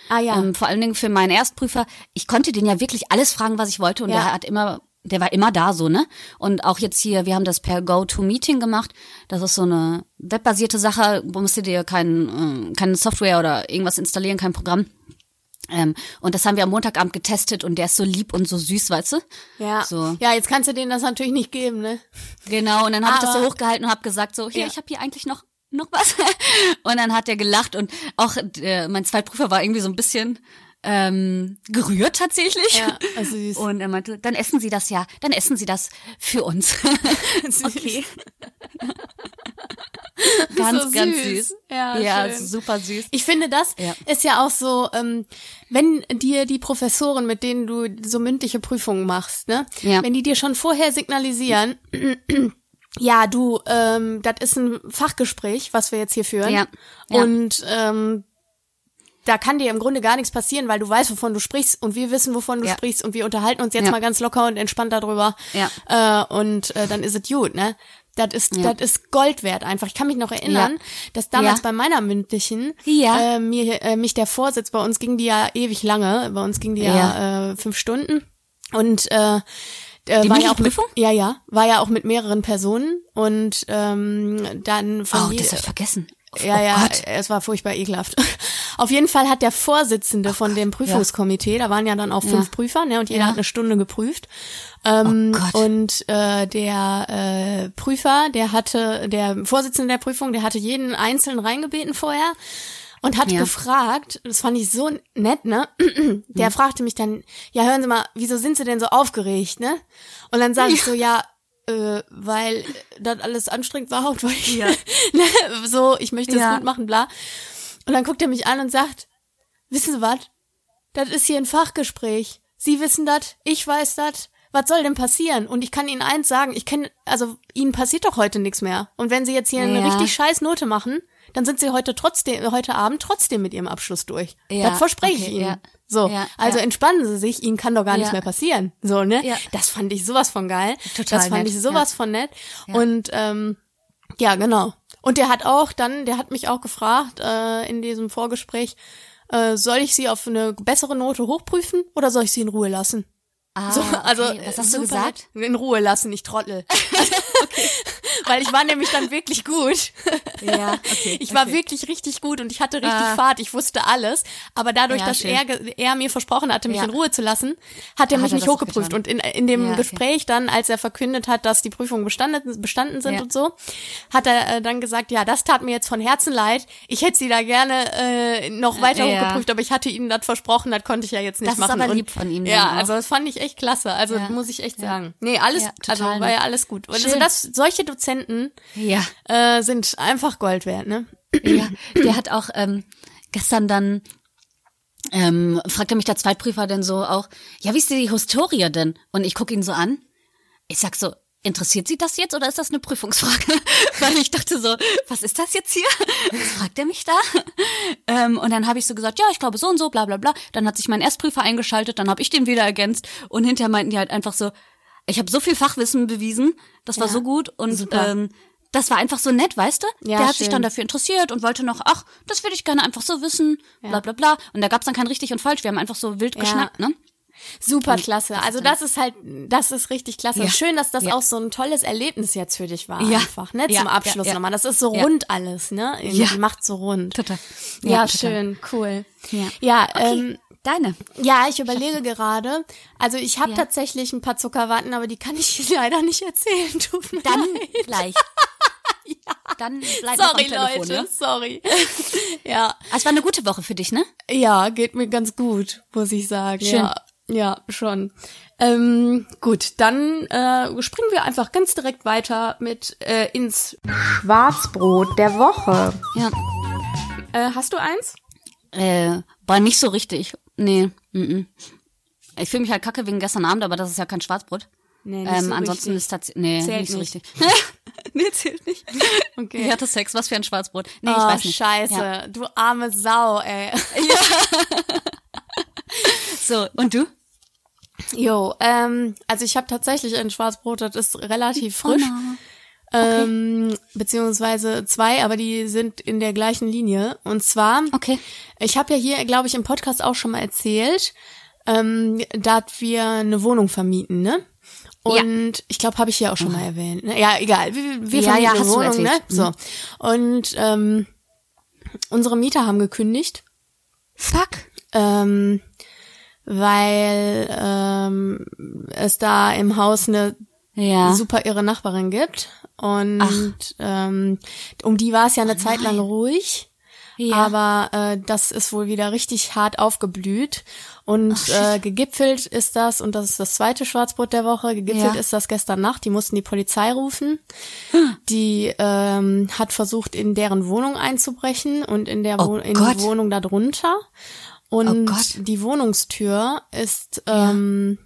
Ah ja. Ähm, vor allen Dingen für meinen Erstprüfer. Ich konnte den ja wirklich alles fragen, was ich wollte. Und Ja. der hat immer, der war immer da so, ne? Und auch jetzt hier, wir haben das per Go-To-Meeting gemacht. Das ist so eine webbasierte Sache, wo musst du dir kein, äh, keine Software oder irgendwas installieren, kein Programm. Ähm, und das haben wir am Montagabend getestet und der ist so lieb und so süß, weißt du? ja. so. Ja, jetzt kannst du denen das natürlich nicht geben, ne? Genau, und dann habe ich das so hochgehalten und habe gesagt so, hier, Ja. ich habe hier eigentlich noch noch was. Und dann hat er gelacht und auch äh, mein Zweitprüfer war irgendwie so ein bisschen ähm, gerührt tatsächlich. Ja, also süß. Und er meinte, dann essen Sie das ja, dann essen Sie das für uns. okay. ganz, So ganz süß. süß. Ja, ja super süß. Ich finde, das Ja. ist ja auch so, ähm, wenn dir die Professoren, mit denen du so mündliche Prüfungen machst, ne, Ja. wenn die dir schon vorher signalisieren, ja, du, ähm, das ist ein Fachgespräch, was wir jetzt hier führen. Ja. Ja. Und ähm, da kann dir im Grunde gar nichts passieren, weil du weißt, wovon du sprichst und wir wissen, wovon du Ja. sprichst und wir unterhalten uns jetzt Ja. mal ganz locker und entspannt darüber. Ja. Äh, und äh, dann ist es gut, ne? Das ist, Ja. das ist Gold wert einfach. Ich kann mich noch erinnern, Ja. dass damals Ja. bei meiner mündlichen äh, mir, äh, mich der Vorsitz, bei uns ging die ja ewig lange, bei uns ging die ja, äh, fünf Stunden und äh, äh, Die war ja auch mit, Prüfung? ja ja war ja auch mit mehreren Personen und ähm, dann von Oh, das hab ich vergessen. Ja, oh ja, Gott. es war furchtbar ekelhaft. Auf jeden Fall hat der Vorsitzende von dem Prüfungskomitee, da waren ja dann auch fünf Ja. Prüfer, ne, und jeder Ja. hat eine Stunde geprüft. Ähm, Oh und äh, der äh, Prüfer, der hatte, der Vorsitzende der Prüfung, der hatte jeden einzeln reingebeten vorher und hat Ja. gefragt, das fand ich so nett, ne? Der Hm. fragte mich dann, ja, hören Sie mal, wieso sind Sie denn so aufgeregt, ne? Und dann sage ich so, ja, äh, weil das alles anstrengend war und weil ich Ja. ne, so, ich möchte es Ja. gut machen, bla. Und dann guckt er mich an und sagt, wissen Sie was? Das ist hier ein Fachgespräch. Sie wissen das, ich weiß das. Was soll denn passieren? Und ich kann Ihnen eins sagen, ich kenne, also Ihnen passiert doch heute nichts mehr. Und wenn Sie jetzt hier eine Ja. richtig scheiß Note machen, dann sind Sie heute trotzdem, heute Abend trotzdem mit Ihrem Abschluss durch. Ja, das verspreche ich okay, Ihnen. ja. So, Ja, also ja. entspannen Sie sich, Ihnen kann doch gar nichts Ja. mehr passieren. So, ne? Ja. Das fand ich sowas von geil. Total das fand nett, ich sowas von nett. Und ähm, Ja, genau. Und der hat auch dann, der hat mich auch gefragt äh, in diesem Vorgespräch, äh, soll ich sie auf eine bessere Note hochprüfen oder soll ich sie in Ruhe lassen? Ah, So, also okay. was hast du gesagt? nett. In Ruhe lassen, ich Trottel. Weil ich war nämlich dann wirklich gut. Ja, okay. Ich war okay. wirklich richtig gut und ich hatte richtig Ah. Fahrt, ich wusste alles. Aber dadurch, Ja, dass schön. er, er mir versprochen hatte, mich Ja. in Ruhe zu lassen, hat er Hat mich er nicht das hochgeprüft. Und in, in dem Ja, okay. Gespräch dann, als er verkündet hat, dass die Prüfungen bestanden, bestanden sind und so, hat er äh, dann gesagt, ja, das tat mir jetzt von Herzen leid. Ich hätte sie da gerne äh, noch weiter Ja. hochgeprüft, aber ich hatte ihnen das versprochen, das konnte ich ja jetzt nicht Das ist machen. aber Und- lieb von ihm Ja, also das fand ich echt klasse. Also muss ich echt sagen. Nee, alles, also war ja alles gut. Und Also das, solche Dozenten Ja. äh, sind einfach Gold wert, ne? Ja, der hat auch ähm, gestern dann ähm, fragte mich der Zweitprüfer denn so auch, ja, wie ist die Historie denn? Und ich gucke ihn so an. Ich sag so, interessiert Sie das jetzt oder ist das eine Prüfungsfrage? Weil ich dachte so, was ist das jetzt hier? Was fragt er mich da? Ähm, und dann habe ich so gesagt, ja, ich glaube so und so, bla bla bla. Dann hat sich mein Erstprüfer eingeschaltet, dann habe ich den wieder ergänzt und hinterher meinten die halt einfach so, ich habe so viel Fachwissen bewiesen, das war Ja, so gut und super. ähm, das war einfach so nett, weißt du? Ja, Der hat sich schön. dann dafür interessiert und wollte noch, ach, das würde ich gerne einfach so wissen, bla bla bla. Und da gab's dann kein richtig und falsch, wir haben einfach so wild Ja. geschnackt, ne? Super klasse. Also das ist halt, das ist richtig klasse. Ja. Schön, dass das Ja. auch so ein tolles Erlebnis jetzt für dich war. Ja. Einfach, ne? Ja, Zum Abschluss ja, ja. nochmal. Das ist so Ja. rund alles, ne? Irgendwie Ja. macht so rund. Total. Ja, total. schön, cool. Ja. Ja, Okay, ähm, deine. ja, ich überlege gerade. Also ich habe Ja. tatsächlich ein paar Zuckerwatten, aber die kann ich leider nicht erzählen. Tut mir Dann leid. gleich. Dann bleib noch am Sorry, Telefon, Leute, ja? sorry. ja, Ah, Es war eine gute Woche für dich, ne? ja, geht mir ganz gut, muss ich sagen. Schön. Ja, ja schon. Ähm, gut, dann äh, springen wir einfach ganz direkt weiter mit äh, ins Schwarzbrot der Woche. Ja. Äh, hast du eins? Äh, war nicht so richtig. Nee. Mm -mm. Ich fühle mich halt kacke wegen gestern Abend, aber das ist ja kein Schwarzbrot. Nee, nicht Ähm, so ansonsten richtig. ist tatsächlich, nee, Zählt nicht so nicht. richtig. nee, zählt nicht. Okay. Ich hatte Sex, was für ein Schwarzbrot. Nee, ich oh, weiß nicht. scheiße, Ja. du arme Sau, ey. So, und du? Jo, ähm, also ich habe tatsächlich ein Schwarzbrot, das ist relativ frisch. Oh Ähm, beziehungsweise zwei, aber die sind in der gleichen Linie. Und zwar, Okay. ich habe ja hier, glaube ich, im Podcast auch schon mal erzählt, ähm, dass wir eine Wohnung vermieten, ne? Ja. Und ich glaube, habe ich hier auch schon mal erwähnt. Ne? Ja, egal. Wir, wir Ja, vermieten ja, eine Wohnung, ne? erzählt. Mhm. So. Und ähm, unsere Mieter haben gekündigt. Fuck. Ähm, weil ähm, es da im Haus eine Ja. super irre Nachbarin gibt. Und ähm, um die war es ja eine Zeit lang ruhig. Ja. Aber äh, das ist wohl wieder richtig hart aufgeblüht. Und äh, gegipfelt ist das, und das ist das zweite Schwarzbrot der Woche, gegipfelt Ja. ist das gestern Nacht. Die mussten die Polizei rufen. Die ähm, hat versucht, in deren Wohnung einzubrechen und in der Oh Wo in die Wohnung darunter. Und Oh die Wohnungstür ist ähm,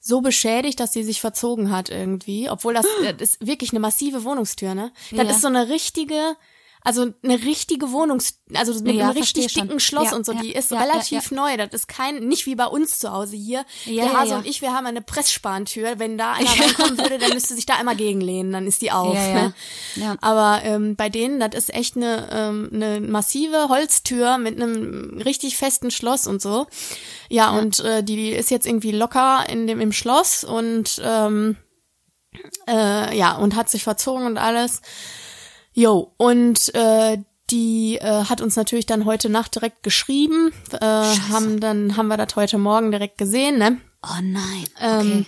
so beschädigt, dass sie sich verzogen hat irgendwie. Obwohl das, das ist wirklich eine massive Wohnungstür, ne? Das Ja. ist so eine richtige, also eine richtige Wohnungs, also mit Ja, einem richtig verstehe schon. dicken Schloss Ja, und so. ja, die ist relativ neu. Das ist kein, nicht wie bei uns zu Hause hier. Ja, Der Hase und ich, wir haben eine Presssparentür. Wenn da einer reinkommen würde, dann müsste sich da einmal gegenlehnen, dann ist die auf. Ne? Ja. Aber ähm, bei denen, das ist echt eine, ähm, eine massive Holztür mit einem richtig festen Schloss und so. Ja, und äh, die ist jetzt irgendwie locker in dem im Schloss und ähm, äh, ja und hat sich verzogen und alles. Jo und äh, die äh, hat uns natürlich dann heute Nacht direkt geschrieben. Äh, haben dann haben wir das heute Morgen direkt gesehen, ne? Oh nein. Ähm, Okay.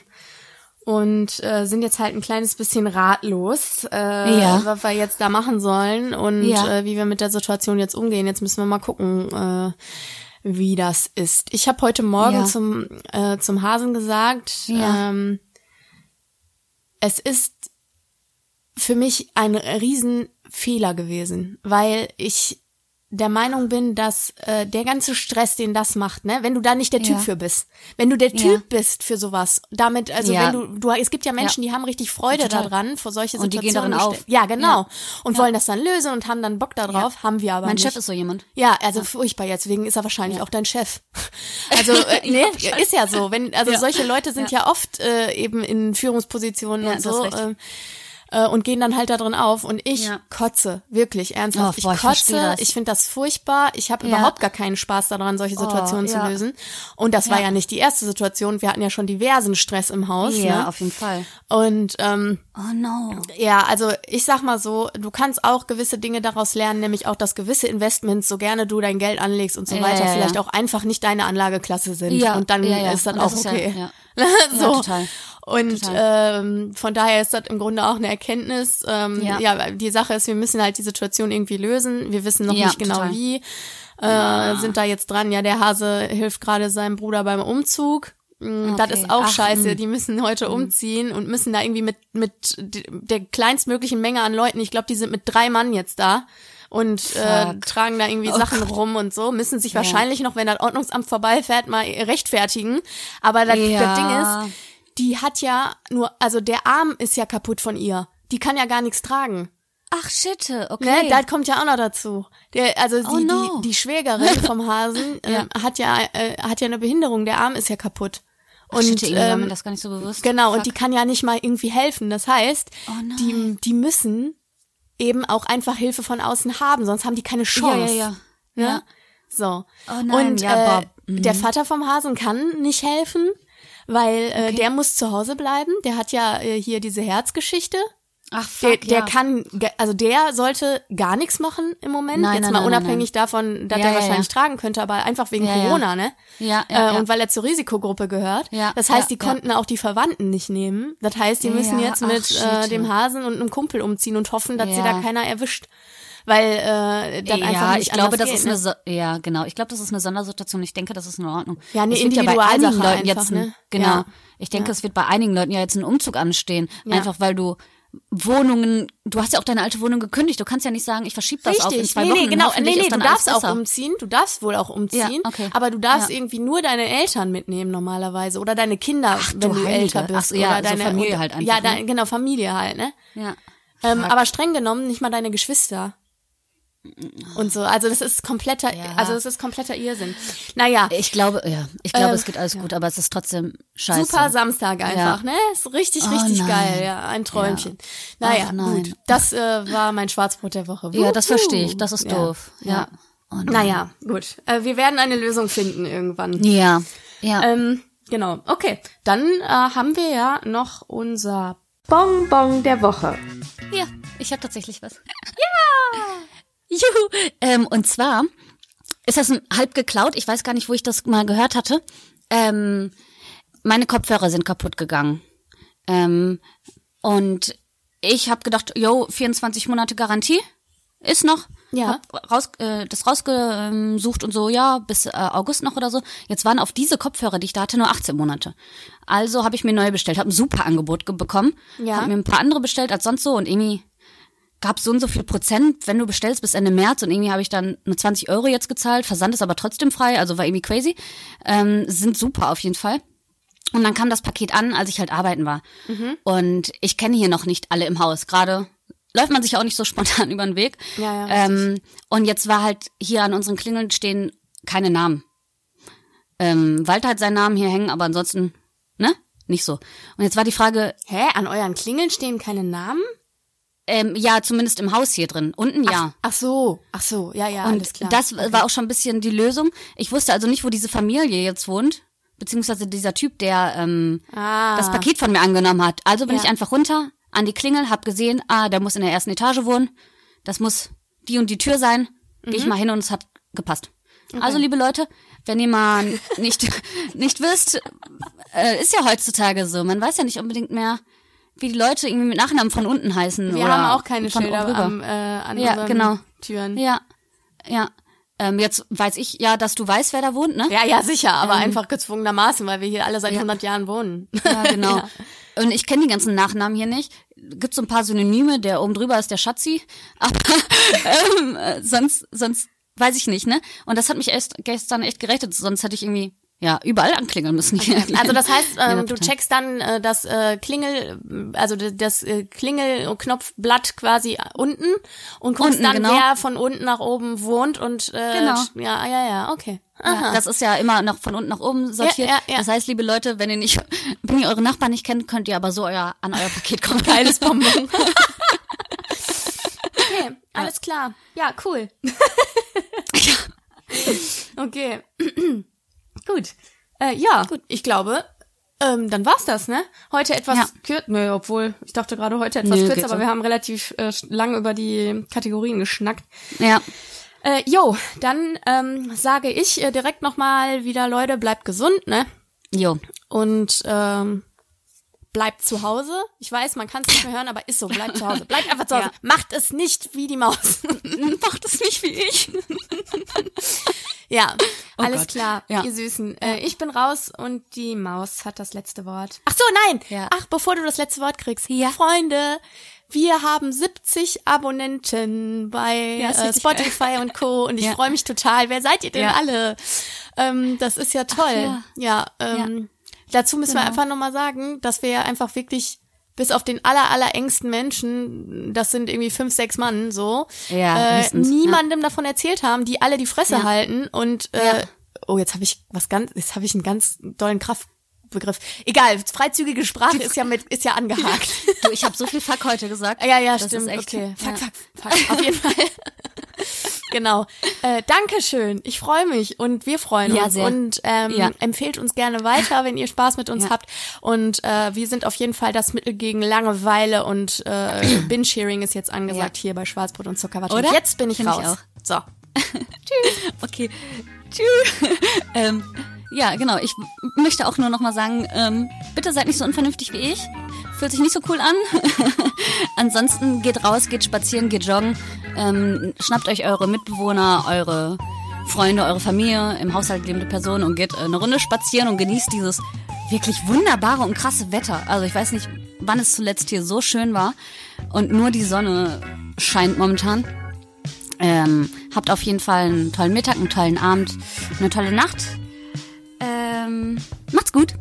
und äh, sind jetzt halt ein kleines bisschen ratlos, äh, Ja. was wir jetzt da machen sollen und Ja. äh, wie wir mit der Situation jetzt umgehen. Jetzt müssen wir mal gucken, äh, wie das ist. Ich habe heute Morgen Ja. zum äh, zum Hasen gesagt, Ja. ähm, es ist für mich ein Riesenfehler gewesen, weil ich der Meinung bin, dass äh, der ganze Stress, den das macht, ne, wenn du da nicht der Typ Ja. für bist, wenn du der Ja. Typ bist für sowas, damit, also Ja. wenn du, du, es gibt ja Menschen, die haben richtig Freude Total. daran, vor solche Und die Situationen. gehen darin auf. Ja, genau. Ja. Und wollen das dann lösen und haben dann Bock darauf, haben wir aber Mein nicht. Chef ist so jemand. Ja, also furchtbar. Jetzt wegen ist er wahrscheinlich auch dein Chef. Also äh, nee, ist ja so. Wenn also Ja. solche Leute sind ja, oft äh, eben in Führungspositionen Ja, und so. recht. Äh, und gehen dann halt da drin auf und ich Ja. kotze, wirklich ernsthaft. Oh, boah, ich ich kotze, das. ich finde das furchtbar, ich habe Ja. überhaupt gar keinen Spaß daran, solche Situationen ja. zu lösen. Und das war Ja. ja nicht die erste Situation, wir hatten ja schon diversen Stress im Haus. Ja, ne? auf jeden Fall. Und ähm, Oh no. ja, also ich sag mal so, du kannst auch gewisse Dinge daraus lernen, nämlich auch, dass gewisse Investments, so gerne du dein Geld anlegst und so Ja, weiter, ja, ja. vielleicht auch einfach nicht deine Anlageklasse sind. Ja, und dann ja, ja. ist das Und auch das ist ja- okay. ja. so. Ja, total. Und ähm, von daher ist das im Grunde auch eine Erkenntnis. Ähm, ja. Ja. die Sache ist, wir müssen halt die Situation irgendwie lösen. Wir wissen noch Ja, nicht genau total. wie. Äh, Sind da jetzt dran. Ja, der Hase hilft gerade seinem Bruder beim Umzug. Mm, Das Okay. ist auch Ach, scheiße. mm. Die müssen heute umziehen und müssen da irgendwie mit mit der kleinstmöglichen Menge an Leuten. Ich glaube, die sind mit drei Mann jetzt da und äh, tragen da irgendwie Oh Sachen rum und so. Müssen sich wahrscheinlich noch, wenn das Ordnungsamt vorbeifährt, mal rechtfertigen. Aber das, Ja. das Ding ist, die hat ja nur, also der Arm ist ja kaputt von ihr. Die kann ja gar nichts tragen. Ach shit, okay. Ne? Das kommt ja auch noch dazu. Der, also Oh die, no. die, die Schwägerin vom Hasen ähm, hat ja äh, hat ja eine Behinderung. Der Arm ist ja kaputt. Und Shit, war mir ähm, das gar nicht so bewusst. genau, Fuck. und die kann ja nicht mal irgendwie helfen. Das heißt, Oh die, die müssen eben auch einfach Hilfe von außen haben, sonst haben die keine ja, Chance. ja, ja. Ne? Ja. So. Oh nein, und ja, äh. Mhm. der Vater vom Hasen kann nicht helfen, weil äh, der muss zu Hause bleiben. Der hat ja äh, hier diese Herzgeschichte. Ach Der, fuck, der ja. kann, also der sollte gar nichts machen im Moment. Nein, Jetzt nein, mal nein, unabhängig davon, dass Ja, er wahrscheinlich ja. tragen könnte, aber einfach wegen. Corona, ne? Ja, ja, äh. Und weil er zur Risikogruppe gehört. Ja, das heißt, die konnten auch die Verwandten nicht nehmen. Das heißt, die müssen jetzt ach, mit äh, shit. dem Hasen und einem Kumpel umziehen und hoffen, dass sie da keiner erwischt. Weil äh, einfach ja, nicht ich glaube, das geht, ist ne? eine, so ja, genau. Ich glaube, das ist eine Sondersituation. Ich denke, das ist in Ordnung. Ja, eine Es ja bei Leuten einfach, jetzt, ein- ne? genau. Ja. Ich denke, es wird bei einigen Leuten ja jetzt ein Umzug anstehen, einfach weil du Wohnungen, du hast ja auch deine alte Wohnung gekündigt. Du kannst ja nicht sagen, ich verschiebe das auf in Richtig, zwei nee, Wochen. nee, genau. Nee, nee, du darfst auch besser. umziehen. Du darfst wohl auch umziehen. Ja, okay. Aber du darfst Ja. irgendwie nur deine Eltern mitnehmen normalerweise oder deine Kinder, wenn du du älter bist. Ach so, ja, oder so deine Familie und- halt einfach, Ja, ne? dein, genau Familie halt, ne? Ja. Ähm, aber streng genommen nicht mal deine Geschwister. Und so, also das ist kompletter, Ja. also das ist kompletter Irrsinn. Naja, Ich glaube, ja, ich glaube, Ähm, es geht alles gut, aber es ist trotzdem scheiße. super Samstag einfach, Ja. ne? Ist richtig, Oh richtig nein. geil, ja, ein Träumchen. Naja, Ach nein. gut, das äh, war mein Schwarzbrot der Woche. Ja, das verstehe ich. Das ist Ja. doof. Ja. Oh. Naja, gut. Äh, wir werden eine Lösung finden irgendwann. Ja. Ja. Ähm, genau, okay. Dann äh, haben wir ja noch unser Bonbon der Woche. Ja, ich habe tatsächlich was. Ja! Juhu! Ähm, und zwar ist das ein halb geklaut. Ich weiß gar nicht, wo ich das mal gehört hatte. Ähm, meine Kopfhörer sind kaputt gegangen. Ähm, und ich habe gedacht, yo, 24 Monate Garantie ist noch. Ja. Hab raus, äh, das rausgesucht und so, ja, bis äh, August noch oder so. Jetzt waren auf diese Kopfhörer, die ich da hatte, nur 18 Monate. Also habe ich mir neue bestellt, habe ein super Angebot ge- bekommen. Ja. Habe mir ein paar andere bestellt als sonst so und irgendwie gab so und so viel Prozent, wenn du bestellst bis Ende März und irgendwie habe ich dann nur 20 Euro jetzt gezahlt. Versand ist aber trotzdem frei, also war irgendwie crazy. Ähm, sind super auf jeden Fall. Und dann kam das Paket an, als ich halt arbeiten war. Mhm. Und ich kenne hier noch nicht alle im Haus. Gerade läuft man sich auch nicht so spontan über den Weg. Ja, ja, ähm, und jetzt war halt hier an unseren Klingeln stehen keine Namen. Ähm, Walter hat seinen Namen hier hängen, aber ansonsten, ne? Nicht so. Und jetzt war die Frage, Hä? An euren Klingeln stehen keine Namen? Ähm, ja, zumindest im Haus hier drin. Unten ja. Ach so, ach so, ja, ja, alles Und klar. das war auch schon ein bisschen die Lösung. Ich wusste also nicht, wo diese Familie jetzt wohnt, beziehungsweise dieser Typ, der ähm, ah, das Paket von mir angenommen hat. Also bin Ja. ich einfach runter an die Klingel, hab gesehen, ah, der muss in der ersten Etage wohnen. Das muss die und die Tür sein. Geh Mhm. ich mal hin und es hat gepasst. Also, liebe Leute, wenn ihr mal nicht, nicht wisst, äh, ist ja heutzutage so. Man weiß ja nicht unbedingt mehr, wie die Leute irgendwie mit Nachnamen von unten heißen. wir haben auch keine von Schilder am, äh, an Ja, unseren genau. Türen. Ja, ja. Ähm, jetzt weiß ich ja, dass du weißt, wer da wohnt, ne? Ja, ja, sicher, aber einfach gezwungenermaßen, weil wir hier alle seit 100 Jahren wohnen. Ja, genau. Ja. Und ich kenne die ganzen Nachnamen hier nicht. Gibt so ein paar Synonyme, der oben drüber ist der Schatzi. Aber ähm, äh, sonst, sonst weiß ich nicht, ne? Und das hat mich erst gestern echt gerettet, sonst hätte ich irgendwie ja, überall anklingeln müssen. Okay. Also das heißt, ähm, du checkst dann äh, das äh, Klingel, also das äh, Klingelknopfblatt quasi unten und guckst unten, dann, genau. wer von unten nach oben wohnt und äh, genau. ja, ja, ja, okay. Ja, das ist ja immer noch von unten nach oben sortiert. Ja, ja. Das heißt, liebe Leute, wenn ihr nicht, wenn ihr eure Nachbarn nicht kennt, könnt ihr aber so euer, an euer Paket kommen. Geiles Bonbon. okay, alles klar. Ja, cool. Okay. Gut. Äh, ja, Gut. ich glaube, ähm, dann war's das, ne? Heute etwas ja. kürzer, nö, obwohl, ich dachte gerade heute etwas Nö, kürzer, aber so. wir haben relativ äh, lang über die Kategorien geschnackt. Ja. Äh, jo, dann ähm, sage ich äh, direkt nochmal wieder, Leute, bleibt gesund, ne? Jo. Und ähm, bleibt zu Hause. Ich weiß, man kann es nicht mehr hören, aber ist so, bleibt zu Hause. Bleibt einfach zu Hause. Ja. Macht es nicht wie die Maus. Macht es nicht wie ich. ja, oh alles Gott. klar, ja. ihr Süßen. Äh, ich bin raus und die Maus hat das letzte Wort. Ach so, nein. Ja. Ach, bevor du das letzte Wort kriegst. Ja. Freunde, wir haben 70 Abonnenten bei ja, äh, Spotify und Co. Und ich ja. freue mich total. Wer seid ihr denn alle? Ähm, das ist ja toll. Ach, ja, ähm, dazu müssen genau. wir einfach nochmal sagen, dass wir ja einfach wirklich bis auf den aller, aller engsten Menschen, das sind irgendwie fünf, sechs Mann so, ja, äh, niemandem davon erzählt haben, die alle die Fresse halten und äh, oh, jetzt habe ich was ganz, jetzt habe ich einen ganz dollen Kraft Begriff. Egal, freizügige Sprache ist ja mit ist ja angehakt. du, ich habe so viel Fuck heute gesagt. Ja, ja, das stimmt. Okay. Fuck, ja. fuck, fuck. Auf jeden Fall. Genau. Äh, Dankeschön. Ich freue mich und wir freuen ja, uns. Sehr. Und ähm, ja. empfehlt uns gerne weiter, wenn ihr Spaß mit uns ja. habt. Und äh, wir sind auf jeden Fall das Mittel gegen Langeweile und äh, Binge-Sharing ist jetzt angesagt hier bei Schwarzbrot und Zuckerwatte. Oder? Und jetzt bin ich Find raus. Ich so. Tschüss. Okay. Tschüss. ähm, ja, genau. Ich möchte auch nur noch mal sagen, ähm, bitte seid nicht so unvernünftig wie ich. Fühlt sich nicht so cool an. Ansonsten geht raus, geht spazieren, geht joggen. Ähm, schnappt euch eure Mitbewohner, eure Freunde, eure Familie, im Haushalt lebende Personen und geht äh, eine Runde spazieren und genießt dieses wirklich wunderbare und krasse Wetter. Also ich weiß nicht, wann es zuletzt hier so schön war und nur die Sonne scheint momentan. Ähm, habt auf jeden Fall einen tollen Mittag, einen tollen Abend, eine tolle Nacht. Ähm, macht's gut.